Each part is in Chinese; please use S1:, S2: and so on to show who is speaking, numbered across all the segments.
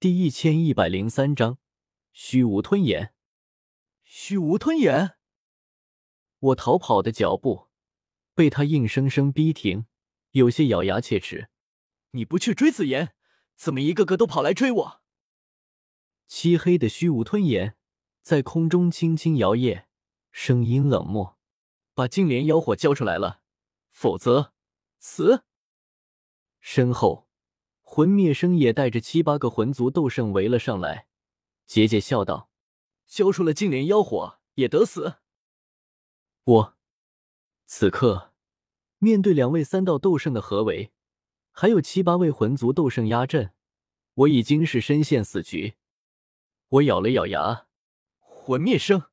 S1: 第一千一百零三章虚无吞炎。
S2: 虚无吞炎，
S1: 我逃跑的脚步被他硬生生逼停，有些咬牙切齿。
S2: 你不去追紫妍，怎么一个个都跑来追我？
S1: 漆黑的虚无吞炎在空中轻轻摇曳，声音冷漠：“
S2: 把净莲妖火交出来了，否则死。”
S1: 身后，魂灭生也带着七八个魂族斗圣围了上来，桀桀笑道。
S2: 交出了净莲妖火，也得死。
S1: 我此刻面对两位三道斗圣的合围，还有七八位魂族斗圣压阵，我已经是身陷死局。我咬了咬牙，
S2: 魂灭生，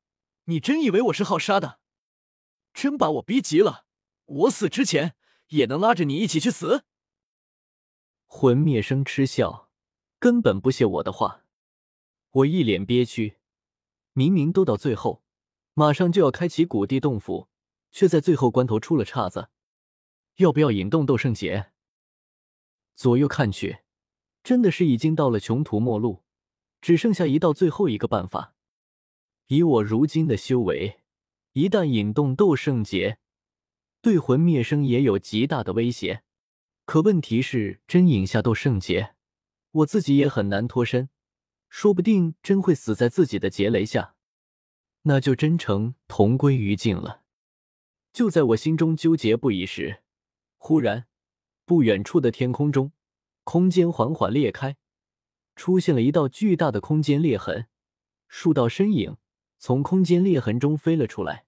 S2: 你真以为我是好杀的？真把我逼急了，我死之前也能拉着你一起去死。
S1: 魂灭生嗤笑，根本不屑我的话。我一脸憋屈。明明都到最后，马上就要开启古地洞府，却在最后关头出了岔子。要不要引动斗圣劫？左右看去，真的是已经到了穷途末路，只剩下一道最后一个办法。以我如今的修为，一旦引动斗圣劫，对魂灭生也有极大的威胁。可问题是，真引下斗圣劫，我自己也很难脱身。说不定真会死在自己的劫雷下，那就真成同归于尽了。就在我心中纠结不已时，忽然，不远处的天空中，空间缓缓裂开，出现了一道巨大的空间裂痕，数道身影从空间裂痕中飞了出来。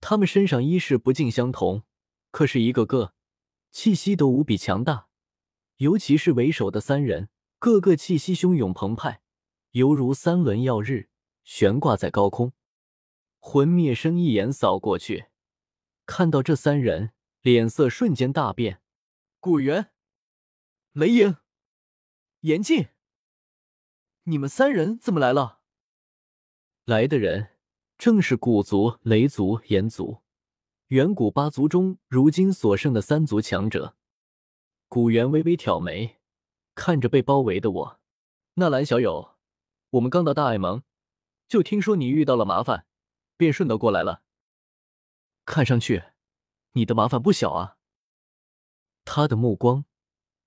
S1: 他们身上衣饰不尽相同，可是一个个气息都无比强大，尤其是为首的三人，个个气息汹涌澎湃。犹如三轮耀日悬挂在高空，魂灭生一眼扫过去，看到这三人，脸色瞬间大变。
S2: 古元、雷影、严禁，你们三人怎么来了？
S1: 来的人正是古族、雷族、炎族，远古八族中如今所剩的三族强者。古元微微挑眉，看着被包围的我，
S2: 纳兰小友。我们刚到大爱盟，就听说你遇到了麻烦，便顺道过来了。看上去，你的麻烦不小啊。
S1: 他的目光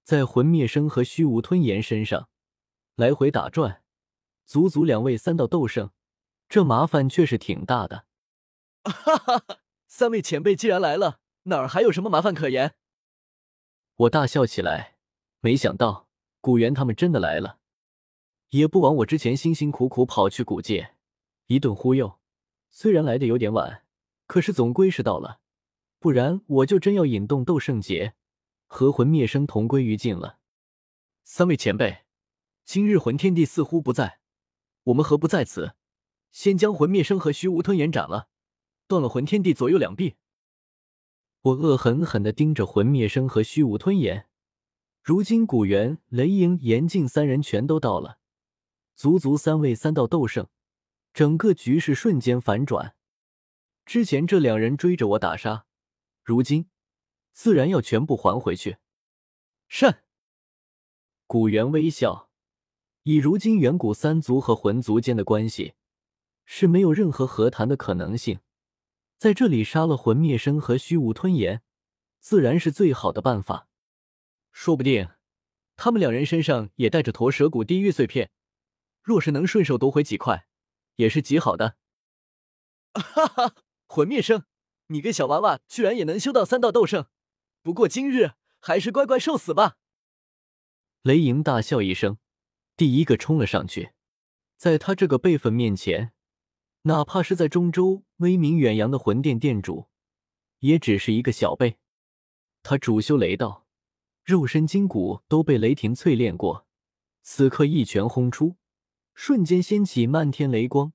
S1: 在魂灭生和虚无吞炎身上来回打转，足足两位三道斗圣，这麻烦却是挺大的。
S2: 哈哈哈！三位前辈既然来了，哪儿还有什么麻烦可言？
S1: 我大笑起来，没想到古元他们真的来了。也不枉我之前辛辛苦苦跑去古界，一顿忽悠。虽然来的有点晚，可是总归是到了，不然我就真要引动斗圣劫，和魂灭生同归于尽了。
S2: 三位前辈，今日魂天帝似乎不在，我们何不在此，先将魂灭生和虚无吞炎斩了，断了魂天帝左右两臂？
S1: 我恶狠狠地盯着魂灭生和虚无吞炎。如今古元、雷影、严禁三人全都到了。足足三位三道斗圣，整个局势瞬间反转。之前这两人追着我打杀，如今自然要全部还回去。
S2: 善。
S1: 古元微笑，以如今远古三族和魂族间的关系，是没有任何和谈的可能性。在这里杀了魂灭生和虚无吞炎，自然是最好的办法。
S2: 说不定他们两人身上也带着驼蛇骨地狱碎片。若是能顺手夺回几块，也是极好的。哈哈，魂灭生，你个小娃娃居然也能修到三道斗圣，不过今日还是乖乖受死吧！
S1: 雷莹大笑一声，第一个冲了上去。在他这个辈分面前，哪怕是在中州威名远扬的魂殿殿主，也只是一个小辈。他主修雷道，肉身筋骨都被雷霆淬炼过，此刻一拳轰出。瞬间掀起漫天雷光，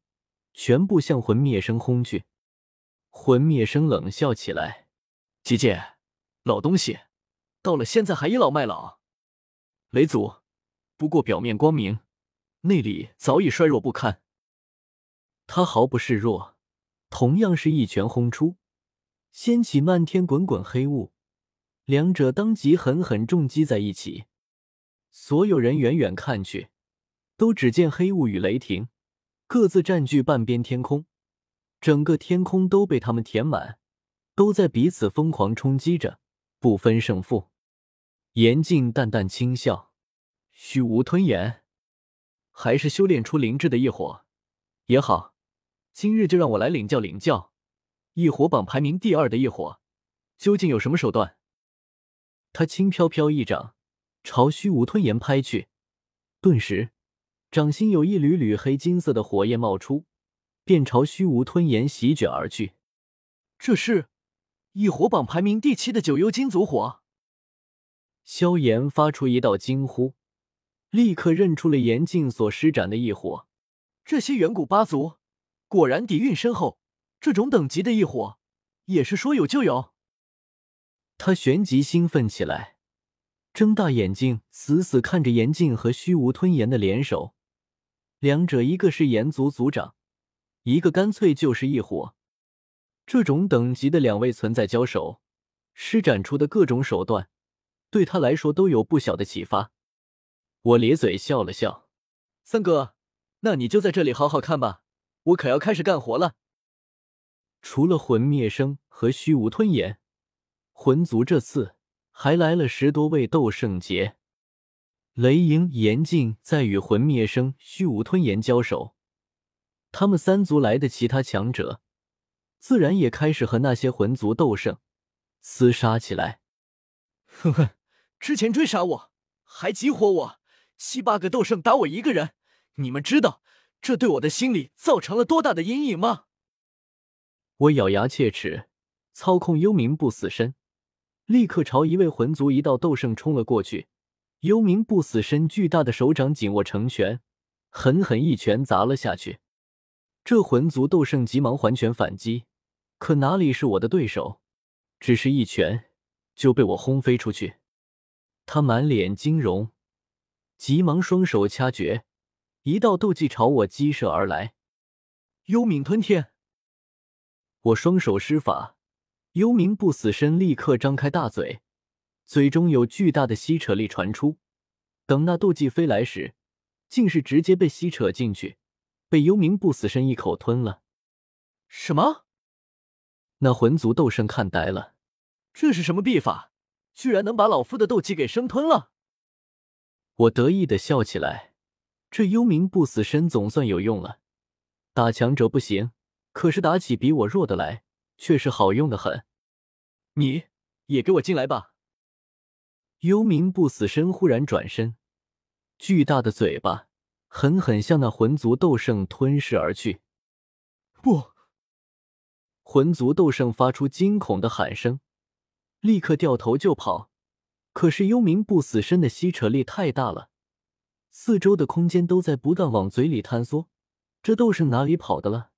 S1: 全部向魂灭生轰去。魂灭生冷笑起来：“
S2: 姐姐，老东西，到了现在还倚老卖老。雷祖，不过表面光明，内里早已衰弱不堪。”
S1: 他毫不示弱，同样是一拳轰出，掀起漫天滚滚黑雾，两者当即狠狠重击在一起。所有人远远看去。都只见黑雾与雷霆各自占据半边天空，整个天空都被他们填满，都在彼此疯狂冲击着，不分胜负。严静淡淡轻笑：“虚无吞炎，还是修炼出灵智的一伙也好。今日就让我来领教领教，异火榜排名第二的异火究竟有什么手段。”他轻飘飘一掌朝虚无吞炎拍去，顿时掌心有一缕缕黑金色的火焰冒出，便朝虚无吞炎席卷而去。这是异火榜排名第七的九幽金族火。萧炎发出一道惊呼，立刻认出了严禁所施展的异火。这些远古八族果然底蕴深厚，这种等级的异火也是说有就有。他旋即兴奋起来，睁大眼睛死死看着严禁和虚无吞炎的联手。两者一个是炎族族长，一个干脆就是异火。这种等级的两位存在交手，施展出的各种手段。对他来说都有不小的启发。我咧嘴笑了笑：“三哥，那你就在这里好好看吧，我可要开始干活了。”除了魂灭生和虚无吞炎，魂族这次还来了十多位斗圣劫。雷影、严静在与魂灭生、虚无吞炎交手，他们三族来的其他强者，自然也开始和那些魂族斗圣厮杀起来。哼哼。之前追杀我，还激活我，七八个斗圣打我一个人，你们知道这对我的心理造成了多大的阴影吗？我咬牙切齿，操控幽冥不死身，立刻朝一位魂族一道斗圣冲了过去。幽冥不死身巨大的手掌紧握成拳，狠狠一拳砸了下去。这魂族斗圣急忙还拳反击，可哪里是我的对手？只是一拳就被我轰飞出去。他满脸惊容，急忙双手掐诀，一道斗技朝我激射而来。幽冥吞天，我双手施法，幽冥不死身立刻张开大嘴，嘴中有巨大的吸扯力传出。等那斗技飞来时，竟是直接被吸扯进去，被幽冥不死身一口吞了。什么？那魂族斗圣看呆了，这是什么秘法？居然能把老夫的斗技给生吞了！我得意的笑起来。这幽冥不死身总算有用了，打强者不行，可是打起比我弱的来，却是好用的很。你也给我进来吧！幽冥不死身忽然转身，巨大的嘴巴狠狠向那魂族斗圣吞噬而去。不！魂族斗圣发出惊恐的喊声。立刻掉头就跑，可是幽冥不死身的吸扯力太大了，四周的空间都在不断往嘴里坍缩。这都是哪里跑的了？